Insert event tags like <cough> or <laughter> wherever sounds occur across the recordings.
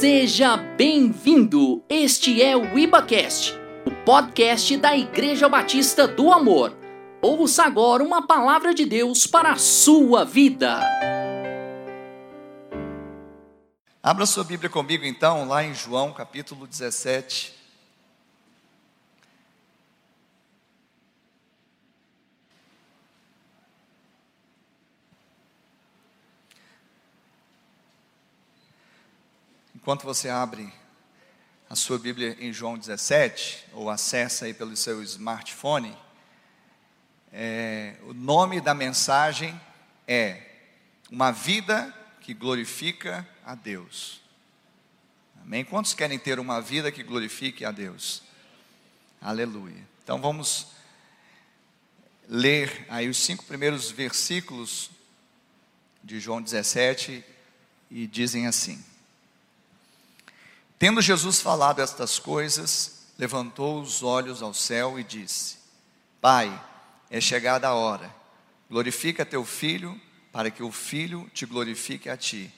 Seja bem-vindo! Este é o IbaCast, o podcast da Igreja Batista do Amor. Ouça agora uma palavra de Deus para a sua vida. Abra sua Bíblia comigo então, lá em João capítulo 17. Enquanto você abre a sua Bíblia em João 17, ou acessa aí pelo seu smartphone, é, o nome da mensagem é Uma Vida que Glorifica a Deus. Amém? Quantos querem ter uma vida que glorifique a Deus? Aleluia. Então vamos ler aí os cinco primeiros versículos de João 17 e dizem assim: Tendo Jesus falado estas coisas, levantou os olhos ao céu e disse: Pai, é chegada a hora, glorifica teu filho, para que o filho te glorifique a ti.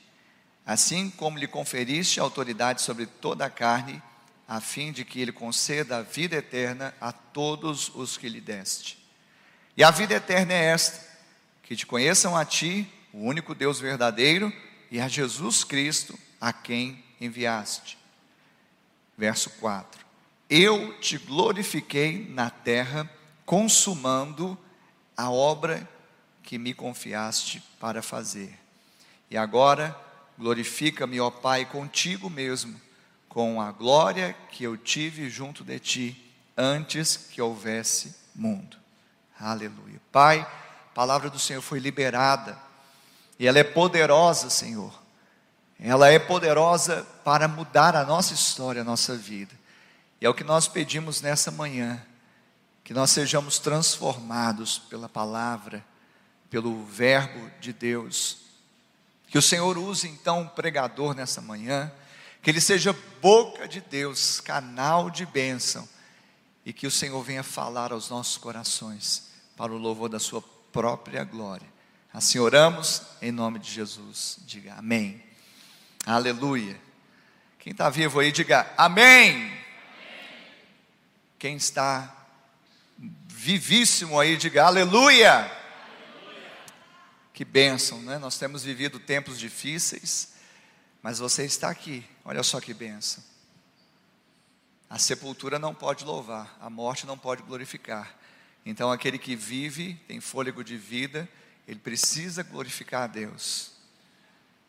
Assim como lhe conferiste autoridade sobre toda a carne, a fim de que ele conceda a vida eterna a todos os que lhe deste. E a vida eterna é esta: que te conheçam a ti, o único Deus verdadeiro, e a Jesus Cristo, a quem enviaste. Verso 4: Eu te glorifiquei na terra, consumando a obra que me confiaste para fazer. E agora, glorifica-me, ó Pai, contigo mesmo, com a glória que eu tive junto de ti, antes que houvesse mundo. Aleluia. Pai, a palavra do Senhor foi liberada, e ela é poderosa, Senhor ela é poderosa para mudar a nossa história, a nossa vida. E é o que nós pedimos nessa manhã, que nós sejamos transformados pela palavra, pelo Verbo de Deus. Que o Senhor use então um pregador nessa manhã, que ele seja boca de Deus, canal de bênção, e que o Senhor venha falar aos nossos corações, para o louvor da Sua própria glória. Assim oramos, em nome de Jesus. Diga amém. Aleluia. Quem está vivo aí, diga amém. amém. Quem está vivíssimo aí, diga aleluia. aleluia. Que bênção, né? Nós temos vivido tempos difíceis, mas você está aqui, olha só que bênção. A sepultura não pode louvar, a morte não pode glorificar. Então, aquele que vive, tem fôlego de vida, ele precisa glorificar a Deus.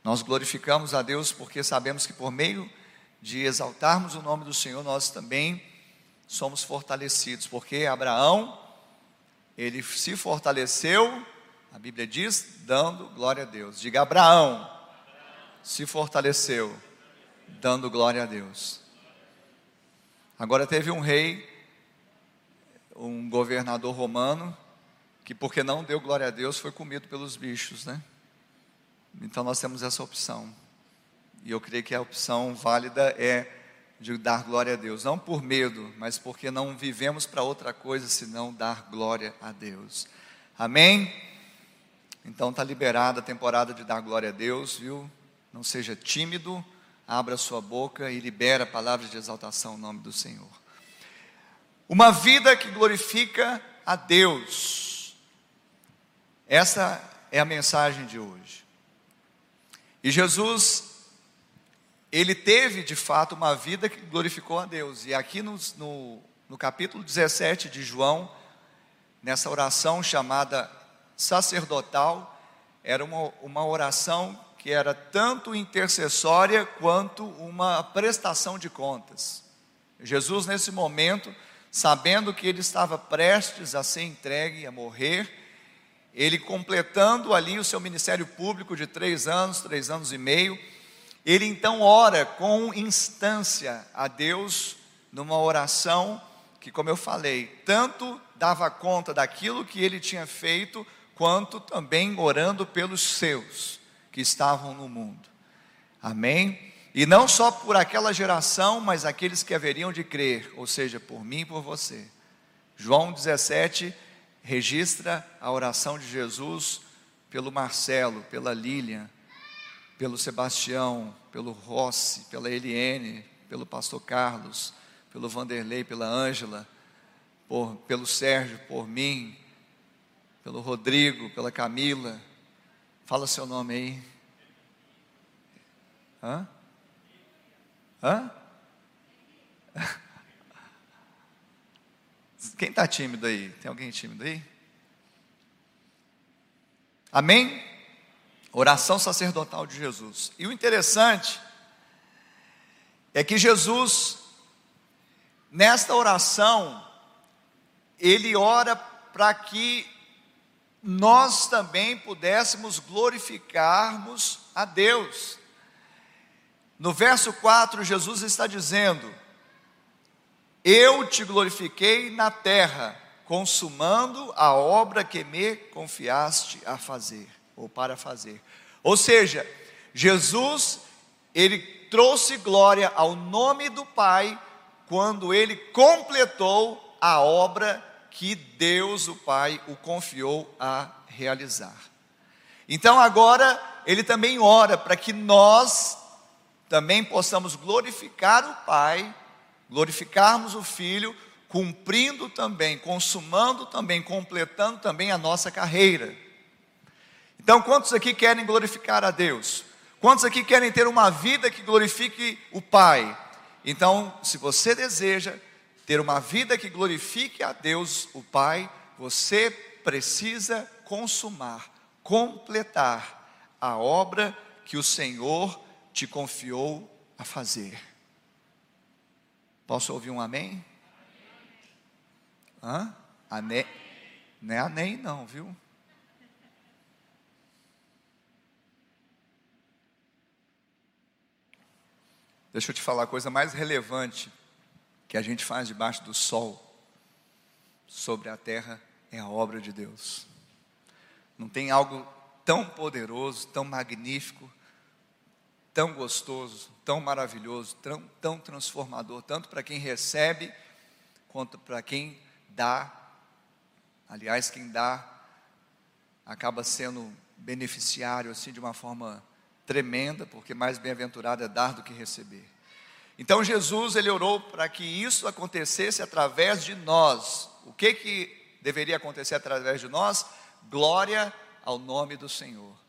Nós glorificamos a Deus porque sabemos que por meio de exaltarmos o nome do Senhor, nós também somos fortalecidos, porque Abraão, ele se fortaleceu, a Bíblia diz, dando glória a Deus. Diga, Abraão se fortaleceu, dando glória a Deus. Agora teve um rei, um governador romano, que porque não deu glória a Deus, foi comido pelos bichos, né? Então nós temos essa opção. E eu creio que a opção válida é de dar glória a Deus, não por medo, mas porque não vivemos para outra coisa senão dar glória a Deus. Amém? Então está liberada a temporada de dar glória a Deus, viu? Não seja tímido, abra sua boca e libera palavras de exaltação no nome do Senhor. Uma vida que glorifica a Deus. Essa é a mensagem de hoje. E Jesus, ele teve de fato uma vida que glorificou a Deus. E aqui no, no, no capítulo 17 de João, nessa oração chamada sacerdotal, era uma, uma oração que era tanto intercessória quanto uma prestação de contas. Jesus, nesse momento, sabendo que ele estava prestes a ser entregue, a morrer, ele completando ali o seu ministério público de três anos, três anos e meio, ele então ora com instância a Deus, numa oração que, como eu falei, tanto dava conta daquilo que ele tinha feito, quanto também orando pelos seus que estavam no mundo. Amém? E não só por aquela geração, mas aqueles que haveriam de crer, ou seja, por mim e por você. João 17, registra a oração de Jesus pelo Marcelo, pela Lilian, pelo Sebastião, pelo Rossi, pela Eliene, pelo pastor Carlos, pelo Vanderlei, pela Ângela, pelo Sérgio, por mim, pelo Rodrigo, pela Camila. Fala seu nome aí. Hã? Hã? Quem está tímido aí? Tem alguém tímido aí? Amém? Oração sacerdotal de Jesus. E o interessante é que Jesus, nesta oração, ele ora para que nós também pudéssemos glorificarmos a Deus. No verso 4, Jesus está dizendo: Eu te glorifiquei na terra, consumando a obra que me confiaste a fazer, ou para fazer. Ou seja, Jesus, ele trouxe glória ao nome do Pai quando ele completou a obra que Deus, o Pai, o confiou a realizar. Então agora ele também ora para que nós também possamos glorificar o Pai, glorificarmos o Filho, cumprindo também, consumando também, completando também a nossa carreira. Então, quantos aqui querem glorificar a Deus? Quantos aqui querem ter uma vida que glorifique o Pai? Então, se você deseja ter uma vida que glorifique a Deus, o Pai, você precisa consumar, completar a obra que o Senhor te confiou a fazer. Posso ouvir um amém? Hã? Amém? Não é amém, não, viu? Deixa eu te falar a coisa mais relevante que a gente faz debaixo do sol sobre a terra é a obra de Deus. Não tem algo tão poderoso, tão magnífico, tão gostoso, tão maravilhoso, tão, tão transformador, tanto para quem recebe quanto para quem dá. Aliás, quem dá acaba sendo beneficiário assim de uma forma tremenda, porque mais bem-aventurado é dar do que receber. Então Jesus ele orou para que isso acontecesse através de nós. O que que deveria acontecer através de nós? Glória ao nome do Senhor.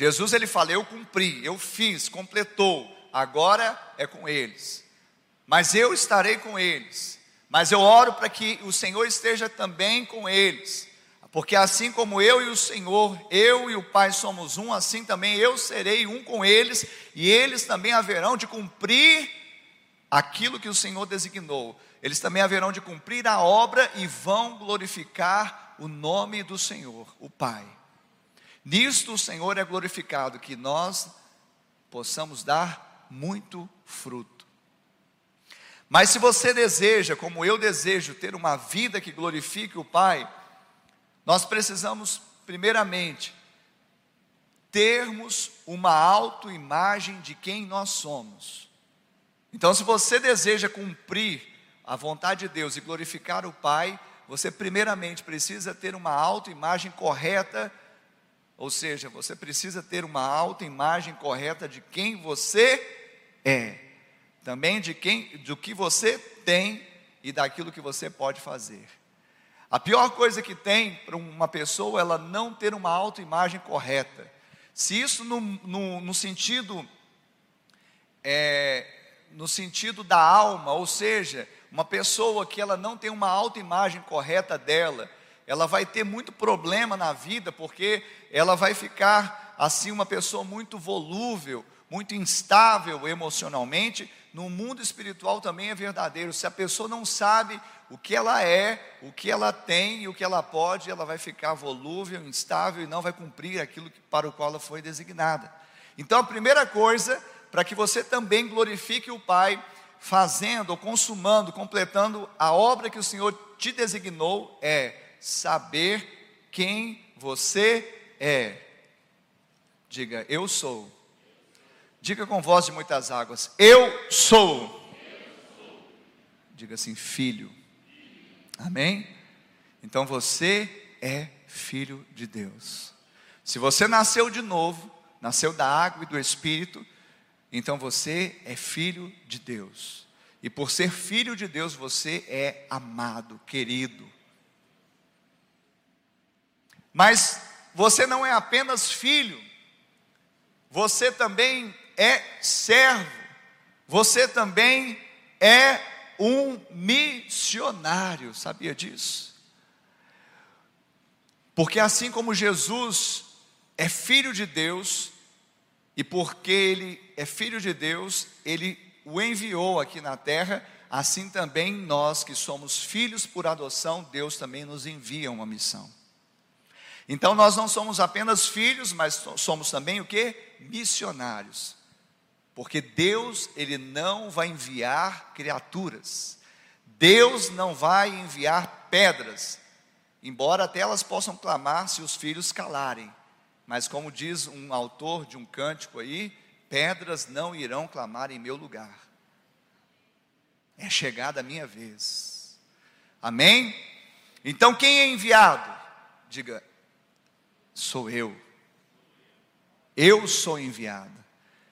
Jesus ele fala: Eu cumpri, eu fiz, completou, agora é com eles. Mas eu estarei com eles. Mas eu oro para que o Senhor esteja também com eles. Porque assim como eu e o Senhor, eu e o Pai somos um, assim também eu serei um com eles, e eles também haverão de cumprir aquilo que o Senhor designou. Eles também haverão de cumprir a obra e vão glorificar o nome do Senhor, o Pai. Nisto o Senhor é glorificado, que nós possamos dar muito fruto. Mas se você deseja, como eu desejo, ter uma vida que glorifique o Pai, nós precisamos, primeiramente, termos uma autoimagem de quem nós somos. Então, se você deseja cumprir a vontade de Deus e glorificar o Pai, você primeiramente precisa ter uma autoimagem correta ou seja, você precisa ter uma autoimagem correta de quem você é, também de quem, do que você tem e daquilo que você pode fazer. A pior coisa que tem para uma pessoa é ela não ter uma autoimagem correta. Se isso no, no, no sentido é, no sentido da alma, ou seja, uma pessoa que ela não tem uma autoimagem correta dela, ela vai ter muito problema na vida, porque ela vai ficar assim uma pessoa muito volúvel, muito instável emocionalmente. No mundo espiritual também é verdadeiro. Se a pessoa não sabe o que ela é, o que ela tem e o que ela pode, ela vai ficar volúvel, instável e não vai cumprir aquilo para o qual ela foi designada. Então a primeira coisa, para que você também glorifique o Pai, fazendo consumando, completando a obra que o Senhor te designou, é saber quem você é. Diga, eu sou. Diga com voz de muitas águas, eu sou. Diga assim, filho. Amém? Então você é filho de Deus. Se você nasceu de novo, nasceu da água e do Espírito, então você é filho de Deus. E por ser filho de Deus, você é amado, querido. Mas você não é apenas filho, você também é servo, você também é um missionário, sabia disso? Porque assim como Jesus é filho de Deus, e porque ele é filho de Deus, ele o enviou aqui na terra, assim também nós que somos filhos por adoção, Deus também nos envia uma missão. Então nós não somos apenas filhos, mas somos também o que? Missionários. Porque Deus, ele não vai enviar criaturas. Deus não vai enviar pedras, embora até elas possam clamar se os filhos calarem. Mas como diz um autor de um cântico aí, pedras não irão clamar em meu lugar. É chegada a minha vez. Amém? Então quem é enviado? Diga, sou eu. Eu sou enviado.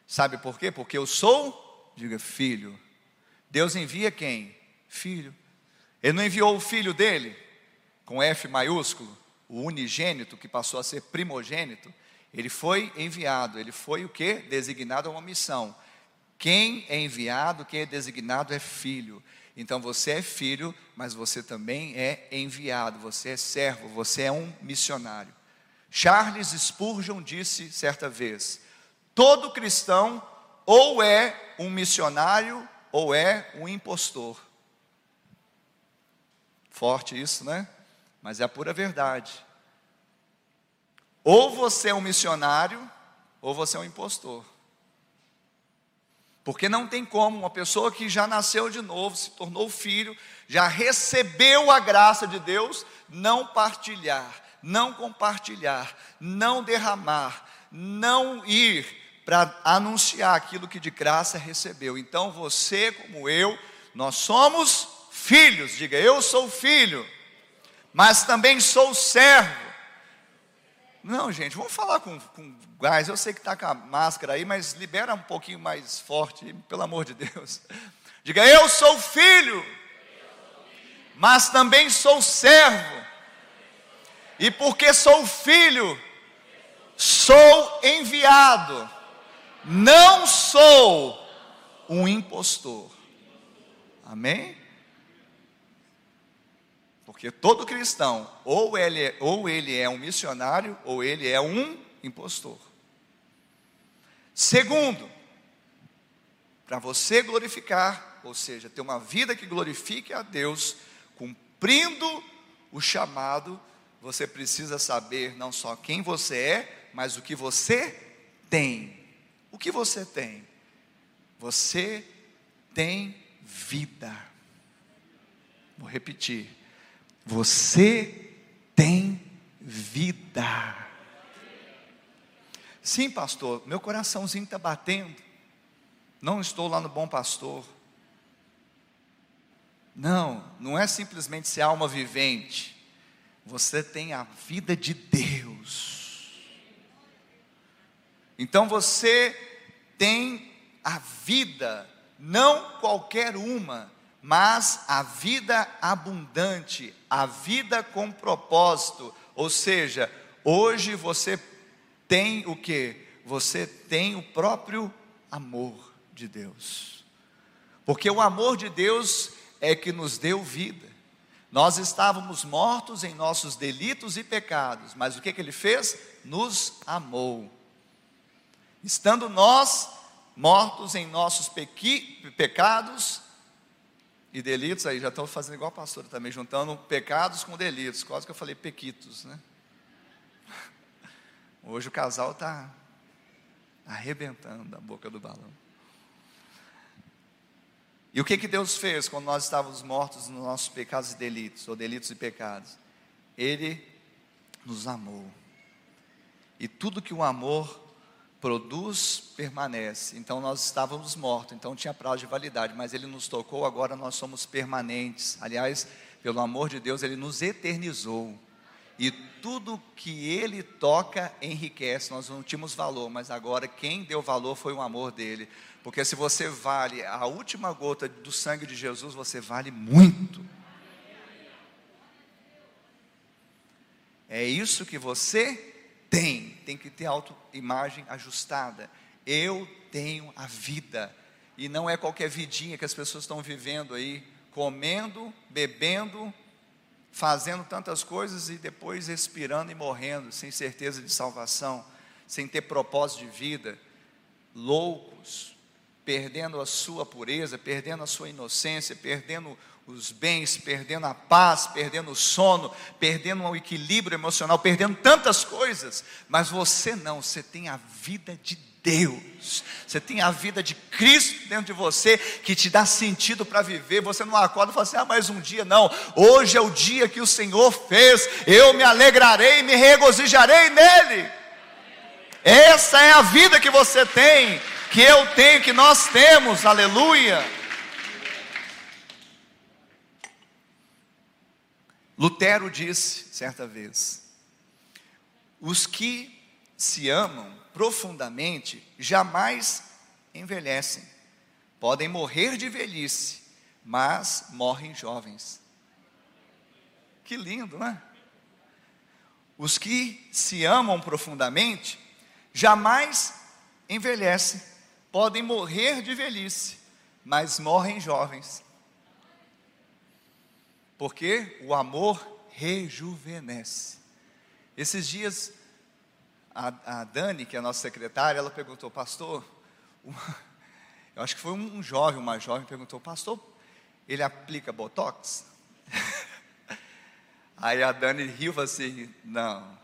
Sabe por quê? Porque eu sou, diga, filho. Deus envia quem? Filho. Ele não enviou o filho dele, com F maiúsculo, o unigênito, que passou a ser primogênito. Ele foi enviado, ele foi o que? Designado a uma missão. Quem é enviado, quem é designado é filho. Então você é filho, mas você também é enviado, você é servo, você é um missionário. Charles Spurgeon disse certa vez: todo cristão ou é um missionário ou é um impostor. Forte isso, né? Mas é a pura verdade. Ou você é um missionário, ou você é um impostor. Porque não tem como uma pessoa que já nasceu de novo, se tornou filho, já recebeu a graça de Deus, não partilhar não compartilhar, não derramar, não ir para anunciar aquilo que de graça recebeu. Então você, como eu, nós somos filhos, diga eu sou filho, mas também sou servo. Não, gente, vamos falar com, com gás. Eu sei que está com a máscara aí, mas libera um pouquinho mais forte, pelo amor de Deus. Diga, eu sou filho, mas também sou servo. E porque sou filho, sou enviado, não sou um impostor. Amém? Porque todo cristão, ou ele, é, ou ele é um missionário, ou ele é um impostor. Segundo, para você glorificar, ou seja, ter uma vida que glorifique a Deus, cumprindo o chamado você precisa saber não só quem você é, mas o que você tem. O que você tem? Você tem vida. Vou repetir. Você tem vida. Sim, pastor, meu coraçãozinho está batendo. Não estou lá no bom pastor. Não, não é simplesmente ser alma vivente você tem a vida de Deus. Então você tem a vida, não qualquer uma, mas a vida abundante, a vida com propósito. Ou seja, hoje você tem o que? Você tem o próprio amor de Deus. Porque o amor de Deus é que nos deu vida. Nós estávamos mortos em nossos delitos e pecados, mas o que, que ele fez? Nos amou. Estando nós mortos em nossos pequi, pecados e delitos, aí já estou fazendo igual a pastora também, juntando pecados com delitos, quase que eu falei pequitos, né? <laughs> Hoje o casal está arrebentando a boca do balão. E o que, que Deus fez quando nós estávamos mortos nos nossos pecados e delitos, ou delitos e pecados? Ele nos amou. E tudo que o amor produz, permanece. Então nós estávamos mortos, então tinha prazo de validade, mas Ele nos tocou, agora nós somos permanentes. Aliás, pelo amor de Deus, Ele nos eternizou. e tudo que ele toca enriquece. Nós não tínhamos valor, mas agora quem deu valor foi o amor dele. Porque se você vale a última gota do sangue de Jesus, você vale muito. É isso que você tem, tem que ter autoimagem ajustada. Eu tenho a vida, e não é qualquer vidinha que as pessoas estão vivendo aí, comendo, bebendo, fazendo tantas coisas e depois expirando e morrendo, sem certeza de salvação, sem ter propósito de vida, loucos, perdendo a sua pureza, perdendo a sua inocência, perdendo os bens, perdendo a paz, perdendo o sono, perdendo o equilíbrio emocional, perdendo tantas coisas, mas você não, você tem a vida de Deus, você tem a vida de Cristo dentro de você que te dá sentido para viver. Você não acorda e fala assim: ah, mais um dia, não. Hoje é o dia que o Senhor fez, eu me alegrarei, me regozijarei nele. Essa é a vida que você tem que eu tenho, que nós temos, aleluia. Lutero disse certa vez: os que se amam profundamente jamais envelhecem, podem morrer de velhice, mas morrem jovens. Que lindo, não é? Os que se amam profundamente jamais envelhecem, podem morrer de velhice, mas morrem jovens. Porque o amor rejuvenesce. Esses dias, a, a Dani, que é a nossa secretária, ela perguntou, pastor, uma, <laughs> eu acho que foi um jovem, uma jovem, perguntou, pastor, ele aplica botox? <laughs> Aí a Dani riu assim, não,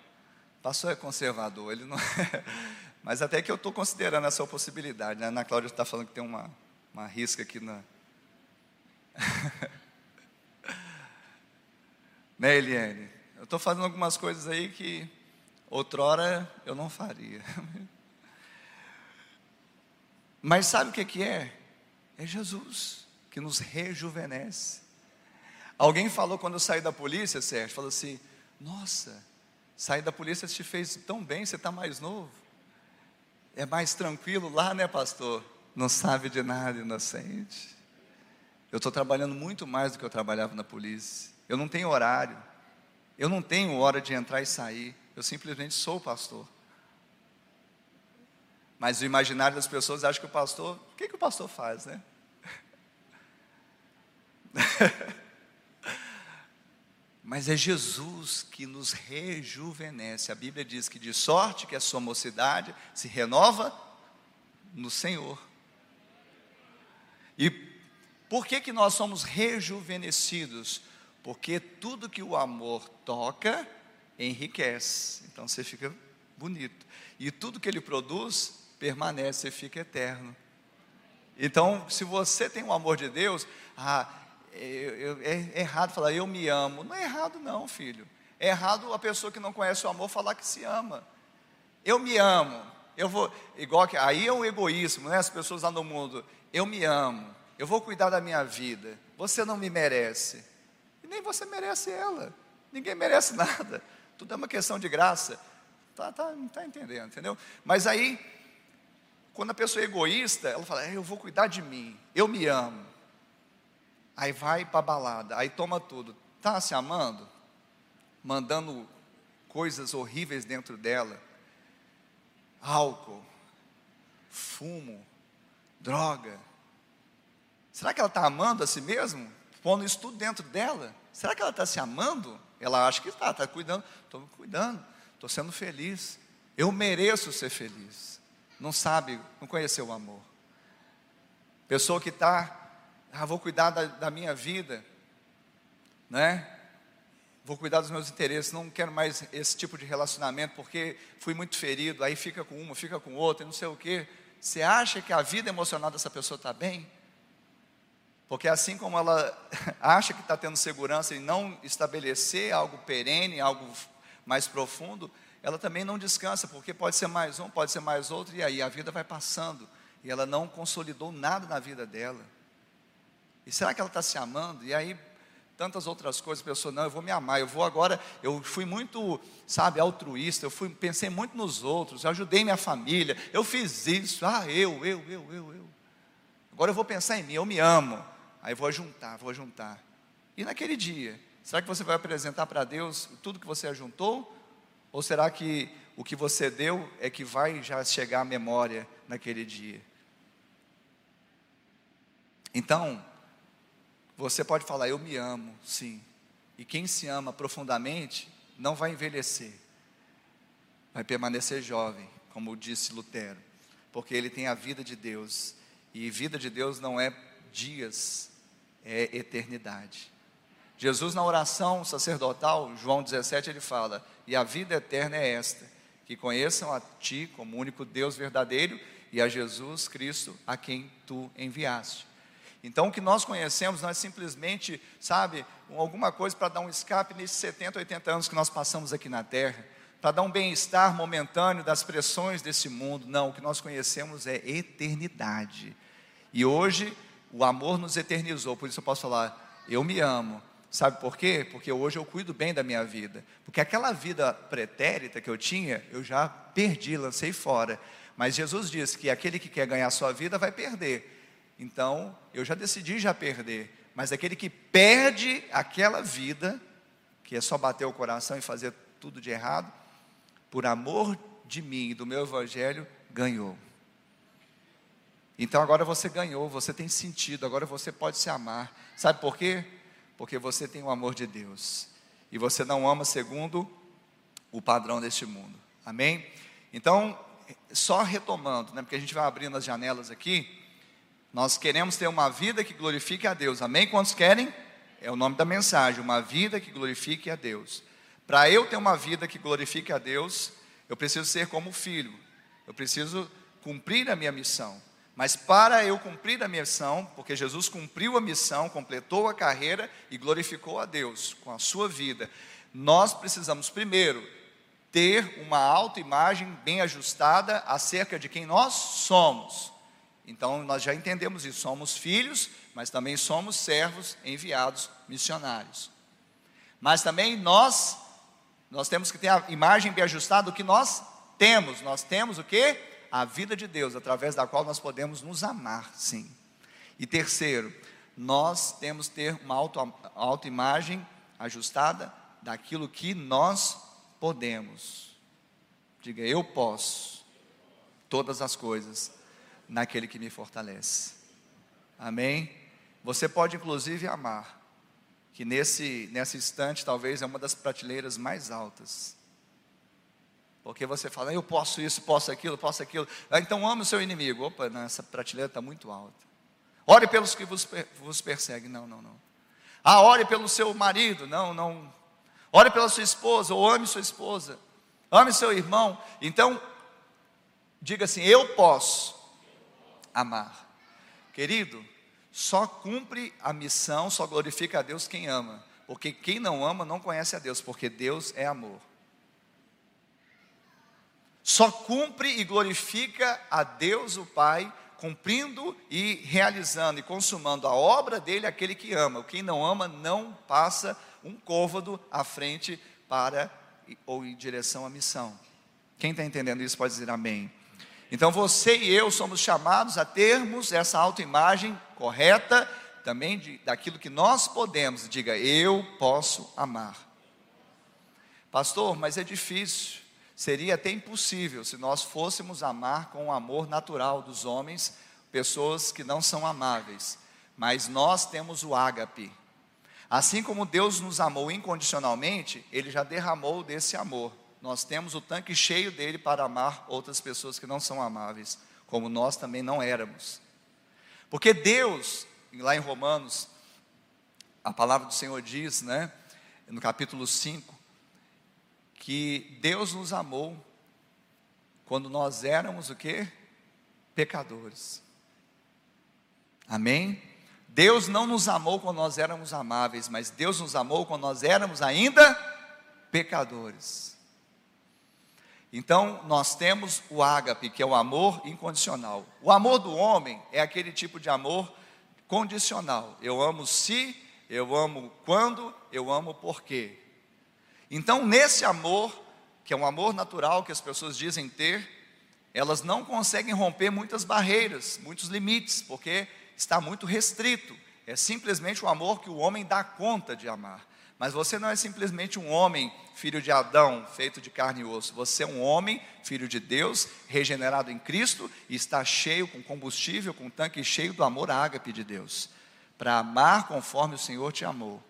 pastor é conservador, ele não. <laughs> Mas até que eu estou considerando essa possibilidade. Né? A Ana Cláudia está falando que tem uma, uma risca aqui na. <laughs> né, Eliane? Eu estou fazendo algumas coisas aí que outrora eu não faria. <laughs> Mas sabe o que, que é? É Jesus que nos rejuvenesce. Alguém falou quando eu saí da polícia, Sérgio, falou assim: Nossa, sair da polícia te fez tão bem, você está mais novo é mais tranquilo lá, né, pastor? Não sabe de nada, inocente. Eu estou trabalhando muito mais do que eu trabalhava na polícia. Eu não tenho horário. Eu não tenho hora de entrar e sair. Eu simplesmente sou pastor. Mas o imaginário das pessoas acha que o pastor. O que, que o pastor faz, né? <laughs> Mas é Jesus que nos rejuvenesce. A Bíblia diz que de sorte que a sua mocidade se renova no Senhor. E por que que nós somos rejuvenescidos? Porque tudo que o amor toca enriquece. Então você fica bonito. E tudo que ele produz permanece e fica eterno. Então, se você tem o amor de Deus, ah, é, errado falar eu me amo. Não é errado, não, filho. É errado a pessoa que não conhece o amor falar que se ama. Eu me amo. Eu vou, igual que, aí é o egoísmo, né? As pessoas lá no mundo, eu me amo. Eu vou cuidar da minha vida. Você não me merece. E nem você merece ela. Ninguém merece <laughs> nada. Tudo é uma questão de graça. Tá, tá, não está entendendo, entendeu? Mas aí, quando a pessoa é egoísta, ela fala, é, eu vou cuidar de mim, eu me amo. Aí vai para balada, aí toma tudo. Está se amando? Mandando coisas horríveis dentro dela. Álcool, fumo, droga. Será que ela está amando a si mesmo? Pondo isso tudo dentro dela? Será que ela está se amando? Ela acha que está, está cuidando. Estou cuidando, estou sendo feliz. Eu mereço ser feliz. Não sabe, não conheceu o amor. Pessoa que está ah, vou cuidar da, da minha vida, né? Vou cuidar dos meus interesses, não quero mais esse tipo de relacionamento porque fui muito ferido, aí fica com uma, fica com outra, não sei o quê. Você acha que a vida emocional dessa pessoa está bem? Porque assim como ela <laughs> acha que está tendo segurança e não estabelecer algo perene, algo mais profundo, ela também não descansa, porque pode ser mais um, pode ser mais outro, e aí a vida vai passando, e ela não consolidou nada na vida dela. E será que ela está se amando? E aí, tantas outras coisas, a pessoa, não, eu vou me amar, eu vou agora, eu fui muito, sabe, altruísta, eu fui, pensei muito nos outros, eu ajudei minha família, eu fiz isso, ah, eu, eu, eu, eu, eu. Agora eu vou pensar em mim, eu me amo. Aí vou juntar, vou juntar. E naquele dia, será que você vai apresentar para Deus tudo que você ajuntou? Ou será que o que você deu é que vai já chegar à memória naquele dia? Então, você pode falar, eu me amo, sim. E quem se ama profundamente não vai envelhecer, vai permanecer jovem, como disse Lutero, porque ele tem a vida de Deus. E vida de Deus não é dias, é eternidade. Jesus, na oração sacerdotal, João 17, ele fala: E a vida eterna é esta, que conheçam a Ti como único Deus verdadeiro e a Jesus Cristo a quem Tu enviaste. Então, o que nós conhecemos não é simplesmente, sabe, alguma coisa para dar um escape nesses 70, 80 anos que nós passamos aqui na terra, para dar um bem-estar momentâneo das pressões desse mundo. Não, o que nós conhecemos é eternidade. E hoje o amor nos eternizou, por isso eu posso falar, eu me amo. Sabe por quê? Porque hoje eu cuido bem da minha vida. Porque aquela vida pretérita que eu tinha, eu já perdi, lancei fora. Mas Jesus disse que aquele que quer ganhar sua vida vai perder. Então, eu já decidi já perder. Mas aquele que perde aquela vida, que é só bater o coração e fazer tudo de errado, por amor de mim e do meu evangelho, ganhou. Então agora você ganhou, você tem sentido, agora você pode se amar. Sabe por quê? Porque você tem o amor de Deus. E você não ama segundo o padrão deste mundo. Amém? Então, só retomando, né, porque a gente vai abrindo as janelas aqui. Nós queremos ter uma vida que glorifique a Deus. Amém? Quantos querem? É o nome da mensagem, uma vida que glorifique a Deus. Para eu ter uma vida que glorifique a Deus, eu preciso ser como filho. Eu preciso cumprir a minha missão. Mas para eu cumprir a missão, porque Jesus cumpriu a missão, completou a carreira e glorificou a Deus com a sua vida, nós precisamos primeiro ter uma autoimagem bem ajustada acerca de quem nós somos. Então nós já entendemos isso, somos filhos, mas também somos servos enviados missionários. Mas também nós nós temos que ter a imagem bem ajustada do que nós temos. Nós temos o que? a vida de Deus, através da qual nós podemos nos amar, sim. E terceiro, nós temos que ter uma auto, autoimagem ajustada daquilo que nós podemos. Diga, eu posso todas as coisas naquele que me fortalece. Amém? Você pode inclusive amar, que nesse, nesse instante talvez é uma das prateleiras mais altas porque você fala, eu posso isso, posso aquilo, posso aquilo. Ah, então ame o seu inimigo. Opa, não, essa prateleira está muito alta. Ore pelos que vos, vos perseguem. Não, não, não. Ah, ore pelo seu marido. Não, não. Ore pela sua esposa, ou ame sua esposa. Ame seu irmão. Então, diga assim: eu posso amar. Querido, só cumpre a missão, só glorifica a Deus quem ama. Porque quem não ama não conhece a Deus, porque Deus é amor só cumpre e glorifica a Deus o Pai, cumprindo e realizando e consumando a obra dele aquele que ama. Quem não ama não passa um côvado à frente para ou em direção à missão. Quem está entendendo isso pode dizer amém. Então você e eu somos chamados a termos essa autoimagem correta também de, daquilo que nós podemos. Diga, eu posso amar. Pastor, mas é difícil. Seria até impossível se nós fôssemos amar com o amor natural dos homens, pessoas que não são amáveis. Mas nós temos o ágape. Assim como Deus nos amou incondicionalmente, Ele já derramou desse amor. Nós temos o tanque cheio dele para amar outras pessoas que não são amáveis, como nós também não éramos. Porque Deus, lá em Romanos, a palavra do Senhor diz, né, no capítulo 5, que Deus nos amou quando nós éramos o que? Pecadores. Amém? Deus não nos amou quando nós éramos amáveis, mas Deus nos amou quando nós éramos ainda pecadores. Então, nós temos o ágape, que é o amor incondicional. O amor do homem é aquele tipo de amor condicional. Eu amo se eu amo quando, eu amo por quê. Então, nesse amor, que é um amor natural que as pessoas dizem ter, elas não conseguem romper muitas barreiras, muitos limites, porque está muito restrito. É simplesmente o amor que o homem dá conta de amar. Mas você não é simplesmente um homem, filho de Adão, feito de carne e osso. Você é um homem, filho de Deus, regenerado em Cristo e está cheio com combustível, com tanque cheio do amor ágape de Deus, para amar conforme o Senhor te amou.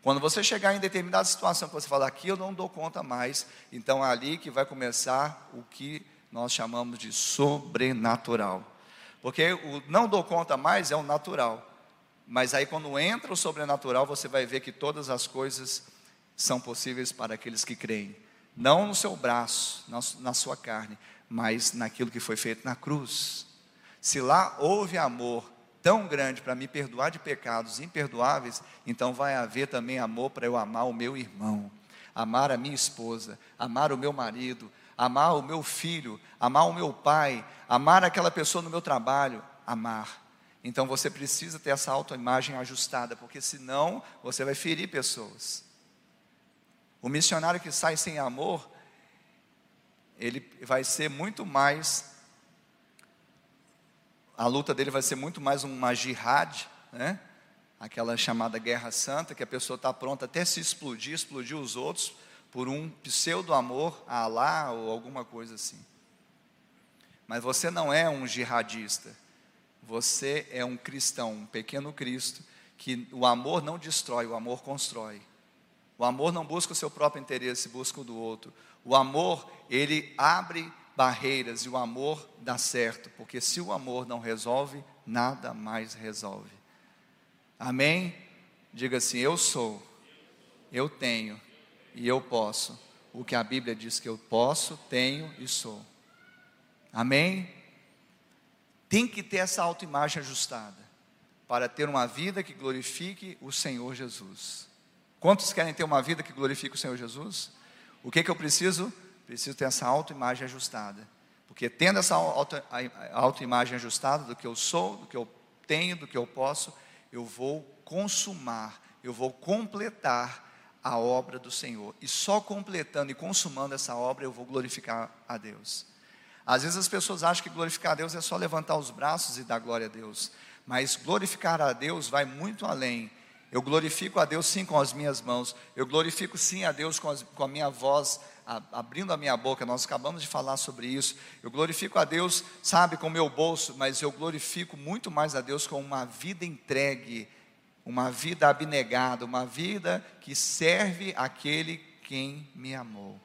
Quando você chegar em determinada situação que você fala, aqui eu não dou conta mais, então é ali que vai começar o que nós chamamos de sobrenatural. Porque o não dou conta mais é o natural. Mas aí quando entra o sobrenatural, você vai ver que todas as coisas são possíveis para aqueles que creem. Não no seu braço, na sua carne, mas naquilo que foi feito na cruz. Se lá houve amor tão grande para me perdoar de pecados imperdoáveis, então vai haver também amor para eu amar o meu irmão, amar a minha esposa, amar o meu marido, amar o meu filho, amar o meu pai, amar aquela pessoa no meu trabalho, amar. Então você precisa ter essa autoimagem ajustada, porque senão você vai ferir pessoas. O missionário que sai sem amor, ele vai ser muito mais a luta dele vai ser muito mais uma jihad, né? Aquela chamada guerra santa, que a pessoa está pronta até se explodir, explodir os outros por um pseudo amor a Alá ou alguma coisa assim. Mas você não é um jihadista. Você é um cristão, um pequeno Cristo, que o amor não destrói, o amor constrói. O amor não busca o seu próprio interesse, busca o do outro. O amor, ele abre barreiras e o amor dá certo, porque se o amor não resolve, nada mais resolve. Amém? Diga assim: Eu sou, eu tenho e eu posso. O que a Bíblia diz que eu posso, tenho e sou. Amém? Tem que ter essa autoimagem ajustada para ter uma vida que glorifique o Senhor Jesus. Quantos querem ter uma vida que glorifique o Senhor Jesus? O que, que eu preciso? Preciso ter essa autoimagem ajustada. Porque tendo essa autoimagem ajustada do que eu sou, do que eu tenho, do que eu posso, eu vou consumar, eu vou completar a obra do Senhor. E só completando e consumando essa obra eu vou glorificar a Deus. Às vezes as pessoas acham que glorificar a Deus é só levantar os braços e dar glória a Deus. Mas glorificar a Deus vai muito além. Eu glorifico a Deus sim com as minhas mãos. Eu glorifico sim a Deus com, as, com a minha voz, a, abrindo a minha boca. Nós acabamos de falar sobre isso. Eu glorifico a Deus, sabe, com o meu bolso, mas eu glorifico muito mais a Deus com uma vida entregue, uma vida abnegada, uma vida que serve aquele quem me amou.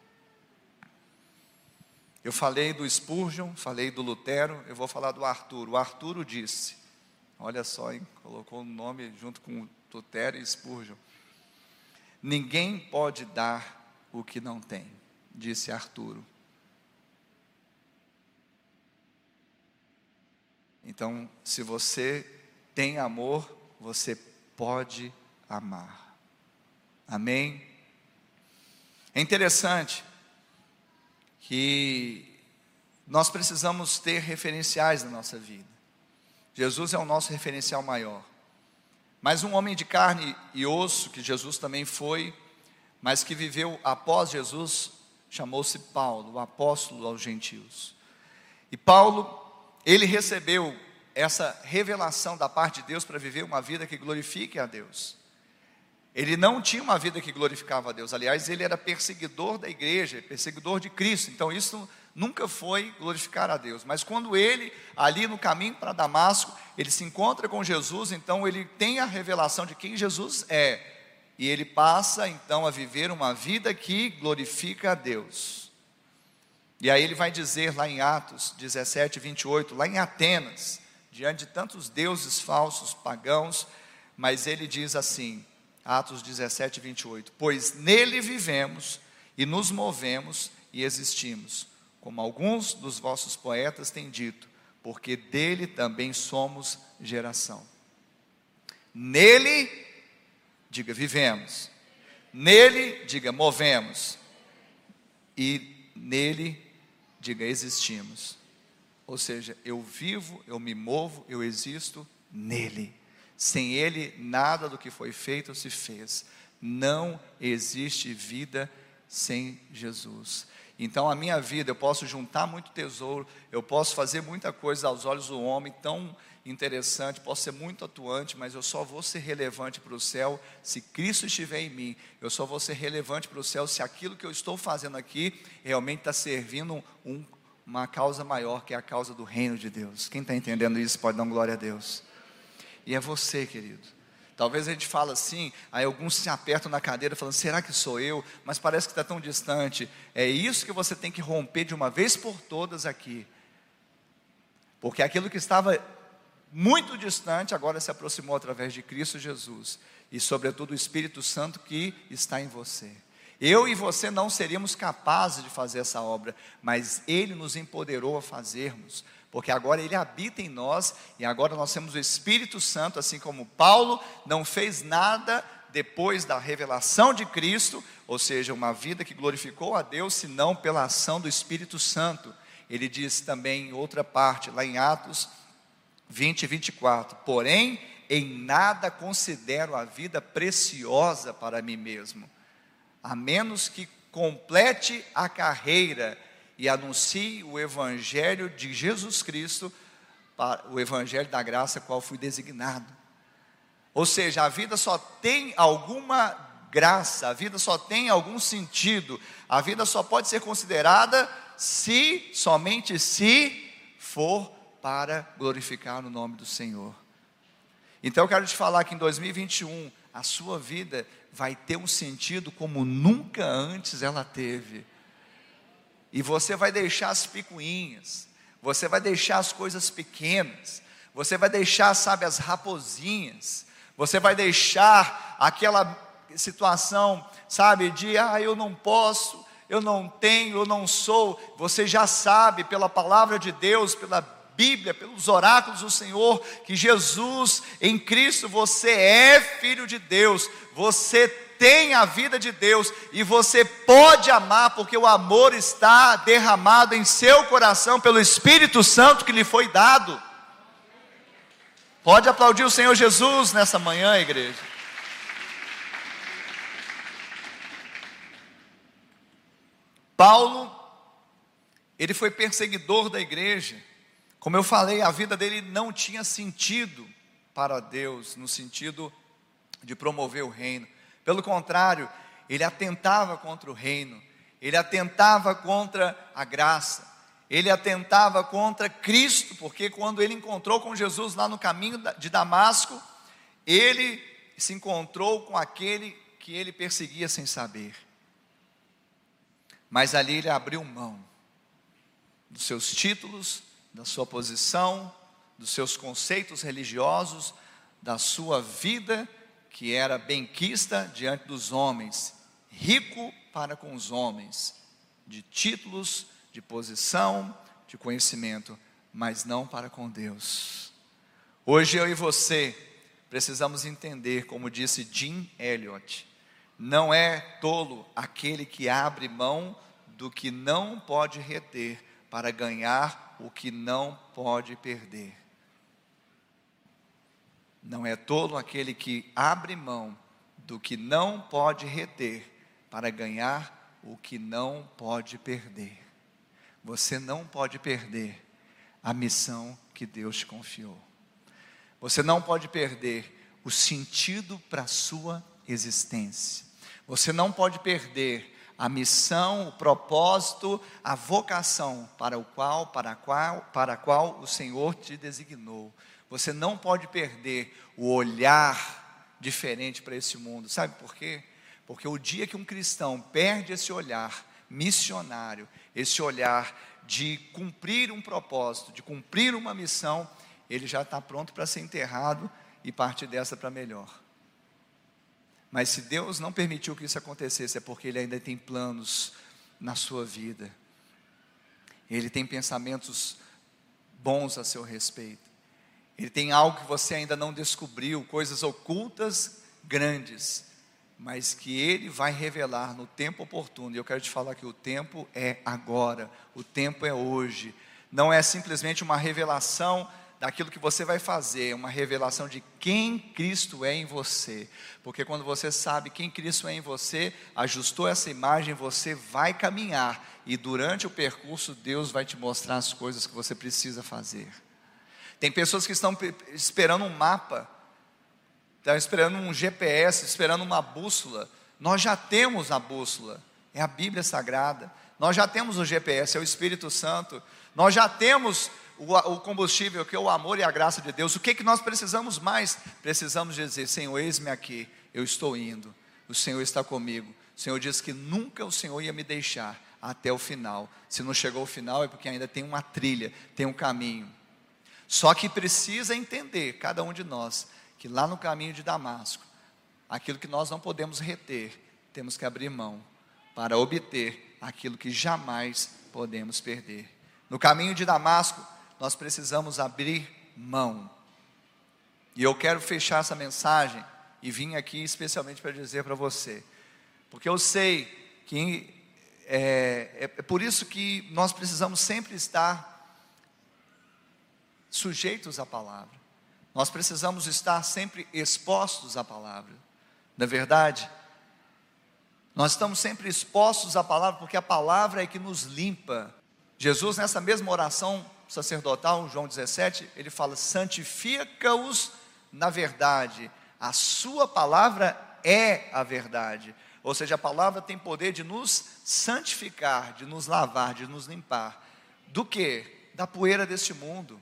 Eu falei do Spurgeon, falei do Lutero, eu vou falar do Arturo. O Arturo disse, olha só, hein, colocou o nome junto com Lutero e Spurgeon. Ninguém pode dar o que não tem, disse Arturo. Então, se você tem amor, você pode amar. Amém? É interessante que nós precisamos ter referenciais na nossa vida. Jesus é o nosso referencial maior. Mas um homem de carne e osso, que Jesus também foi, mas que viveu após Jesus, chamou-se Paulo, o apóstolo aos gentios. E Paulo, ele recebeu essa revelação da parte de Deus para viver uma vida que glorifique a Deus. Ele não tinha uma vida que glorificava a Deus. Aliás, ele era perseguidor da igreja, perseguidor de Cristo. Então, isso nunca foi glorificar a Deus. Mas quando ele, ali no caminho para Damasco, ele se encontra com Jesus, então ele tem a revelação de quem Jesus é. E ele passa então a viver uma vida que glorifica a Deus. E aí ele vai dizer lá em Atos 17, 28, lá em Atenas, diante de tantos deuses falsos, pagãos, mas ele diz assim: Atos 17, 28. Pois nele vivemos e nos movemos e existimos, como alguns dos vossos poetas têm dito, porque dele também somos geração. Nele, diga, vivemos. Nele, diga, movemos. E nele, diga, existimos. Ou seja, eu vivo, eu me movo, eu existo nele. Sem Ele, nada do que foi feito se fez. Não existe vida sem Jesus. Então, a minha vida, eu posso juntar muito tesouro, eu posso fazer muita coisa aos olhos do homem, tão interessante, posso ser muito atuante, mas eu só vou ser relevante para o céu se Cristo estiver em mim. Eu só vou ser relevante para o céu se aquilo que eu estou fazendo aqui realmente está servindo um, uma causa maior, que é a causa do reino de Deus. Quem está entendendo isso pode dar glória a Deus. E é você, querido. Talvez a gente fale assim, aí alguns se apertam na cadeira falando, será que sou eu? Mas parece que está tão distante. É isso que você tem que romper de uma vez por todas aqui. Porque aquilo que estava muito distante, agora se aproximou através de Cristo Jesus e, sobretudo, o Espírito Santo que está em você. Eu e você não seríamos capazes de fazer essa obra, mas Ele nos empoderou a fazermos, porque agora Ele habita em nós e agora nós temos o Espírito Santo, assim como Paulo não fez nada depois da revelação de Cristo, ou seja, uma vida que glorificou a Deus, senão pela ação do Espírito Santo. Ele diz também em outra parte, lá em Atos 20 e 24. Porém, em nada considero a vida preciosa para mim mesmo, a menos que complete a carreira e anuncie o evangelho de Jesus Cristo, o evangelho da graça qual fui designado. Ou seja, a vida só tem alguma graça, a vida só tem algum sentido, a vida só pode ser considerada se, somente se for para glorificar o nome do Senhor. Então eu quero te falar que em 2021 a sua vida vai ter um sentido como nunca antes ela teve. E você vai deixar as picuinhas, você vai deixar as coisas pequenas, você vai deixar, sabe, as raposinhas, você vai deixar aquela situação, sabe, de ah, eu não posso, eu não tenho, eu não sou. Você já sabe pela palavra de Deus, pela Bíblia, pelos oráculos do Senhor, que Jesus, em Cristo, você é filho de Deus, você tem a vida de Deus e você pode amar, porque o amor está derramado em seu coração pelo Espírito Santo que lhe foi dado. Pode aplaudir o Senhor Jesus nessa manhã, igreja. Paulo, ele foi perseguidor da igreja. Como eu falei, a vida dele não tinha sentido para Deus, no sentido de promover o reino. Pelo contrário, ele atentava contra o reino, ele atentava contra a graça, ele atentava contra Cristo, porque quando ele encontrou com Jesus lá no caminho de Damasco, ele se encontrou com aquele que ele perseguia sem saber. Mas ali ele abriu mão dos seus títulos, da sua posição, dos seus conceitos religiosos, da sua vida que era benquista diante dos homens, rico para com os homens, de títulos, de posição, de conhecimento, mas não para com Deus. Hoje eu e você precisamos entender, como disse Jim Elliot, não é tolo aquele que abre mão do que não pode reter para ganhar o que não pode perder. Não é tolo aquele que abre mão do que não pode reter para ganhar o que não pode perder. Você não pode perder a missão que Deus te confiou. Você não pode perder o sentido para a sua existência. Você não pode perder a missão, o propósito, a vocação para o qual, para qual, para a qual o Senhor te designou. Você não pode perder o olhar diferente para esse mundo. Sabe por quê? Porque o dia que um cristão perde esse olhar missionário, esse olhar de cumprir um propósito, de cumprir uma missão, ele já está pronto para ser enterrado e partir dessa para melhor. Mas se Deus não permitiu que isso acontecesse, é porque Ele ainda tem planos na sua vida. Ele tem pensamentos bons a seu respeito. Ele tem algo que você ainda não descobriu, coisas ocultas, grandes, mas que Ele vai revelar no tempo oportuno. E eu quero te falar que o tempo é agora, o tempo é hoje. Não é simplesmente uma revelação daquilo que você vai fazer, é uma revelação de quem Cristo é em você. Porque quando você sabe quem Cristo é em você, ajustou essa imagem, você vai caminhar e durante o percurso Deus vai te mostrar as coisas que você precisa fazer. Tem pessoas que estão esperando um mapa, estão esperando um GPS, esperando uma bússola. Nós já temos a bússola, é a Bíblia Sagrada. Nós já temos o GPS, é o Espírito Santo. Nós já temos o, combustível que é o amor e a graça de Deus. O que, que nós precisamos mais? Precisamos dizer: Senhor, eis-me aqui, eu estou indo, o Senhor está comigo. O Senhor disse que nunca o Senhor ia me deixar até o final. Se não chegou ao final é porque ainda tem uma trilha, tem um caminho. Só que precisa entender, cada um de nós, que lá no caminho de Damasco, aquilo que nós não podemos reter, temos que abrir mão para obter aquilo que jamais podemos perder. No caminho de Damasco, nós precisamos abrir mão. E eu quero fechar essa mensagem e vim aqui especialmente para dizer para você, porque eu sei que é, é, é por isso que nós precisamos sempre estar sujeitos à palavra. Nós precisamos estar sempre expostos à palavra. Na é verdade, nós estamos sempre expostos à palavra porque a palavra é que nos limpa. Jesus, nessa mesma oração, sacerdotal, João 17, ele fala: santifica-os na verdade, a sua palavra é a verdade. Ou seja, a palavra tem poder de nos santificar, de nos lavar, de nos limpar. Do que? Da poeira deste mundo,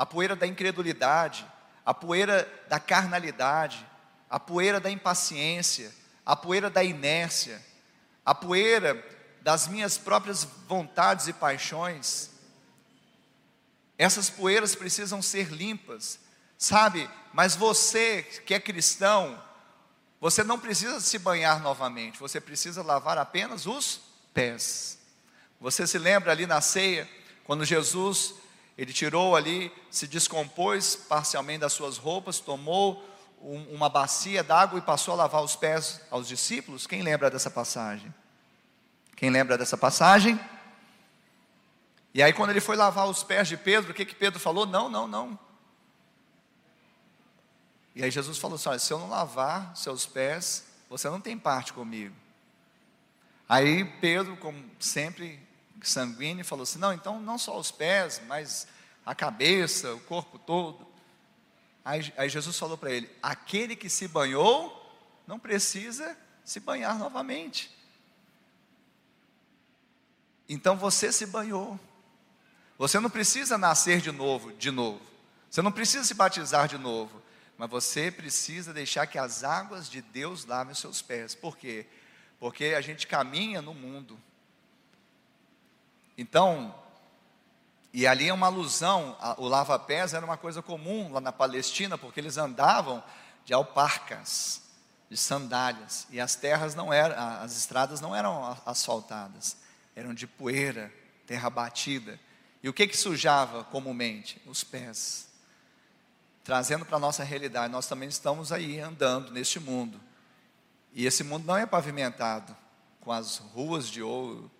a poeira da incredulidade, a poeira da carnalidade, a poeira da impaciência, a poeira da inércia, a poeira das minhas próprias vontades e paixões, essas poeiras precisam ser limpas, sabe? Mas você que é cristão, você não precisa se banhar novamente, você precisa lavar apenas os pés. Você se lembra ali na ceia, quando Jesus, ele tirou ali, se descompôs parcialmente das suas roupas, tomou um, uma bacia d'água e passou a lavar os pés aos discípulos? Quem lembra dessa passagem? Quem lembra dessa passagem? E aí, quando ele foi lavar os pés de Pedro, o que, que Pedro falou? Não, não, não. E aí Jesus falou assim: se eu não lavar seus pés, você não tem parte comigo. Aí Pedro, como sempre sanguíneo, falou assim: não, então não só os pés, mas a cabeça, o corpo todo. Aí, aí Jesus falou para ele: aquele que se banhou, não precisa se banhar novamente. Então você se banhou. Você não precisa nascer de novo, de novo. Você não precisa se batizar de novo. Mas você precisa deixar que as águas de Deus lavem os seus pés. Por quê? Porque a gente caminha no mundo. Então, e ali é uma alusão, o lava-pés era uma coisa comum lá na Palestina, porque eles andavam de alparcas, de sandálias, e as terras não eram, as estradas não eram asfaltadas, eram de poeira, terra batida. E o que que sujava comumente? Os pés. Trazendo para a nossa realidade, nós também estamos aí andando neste mundo. E esse mundo não é pavimentado com as ruas de ouro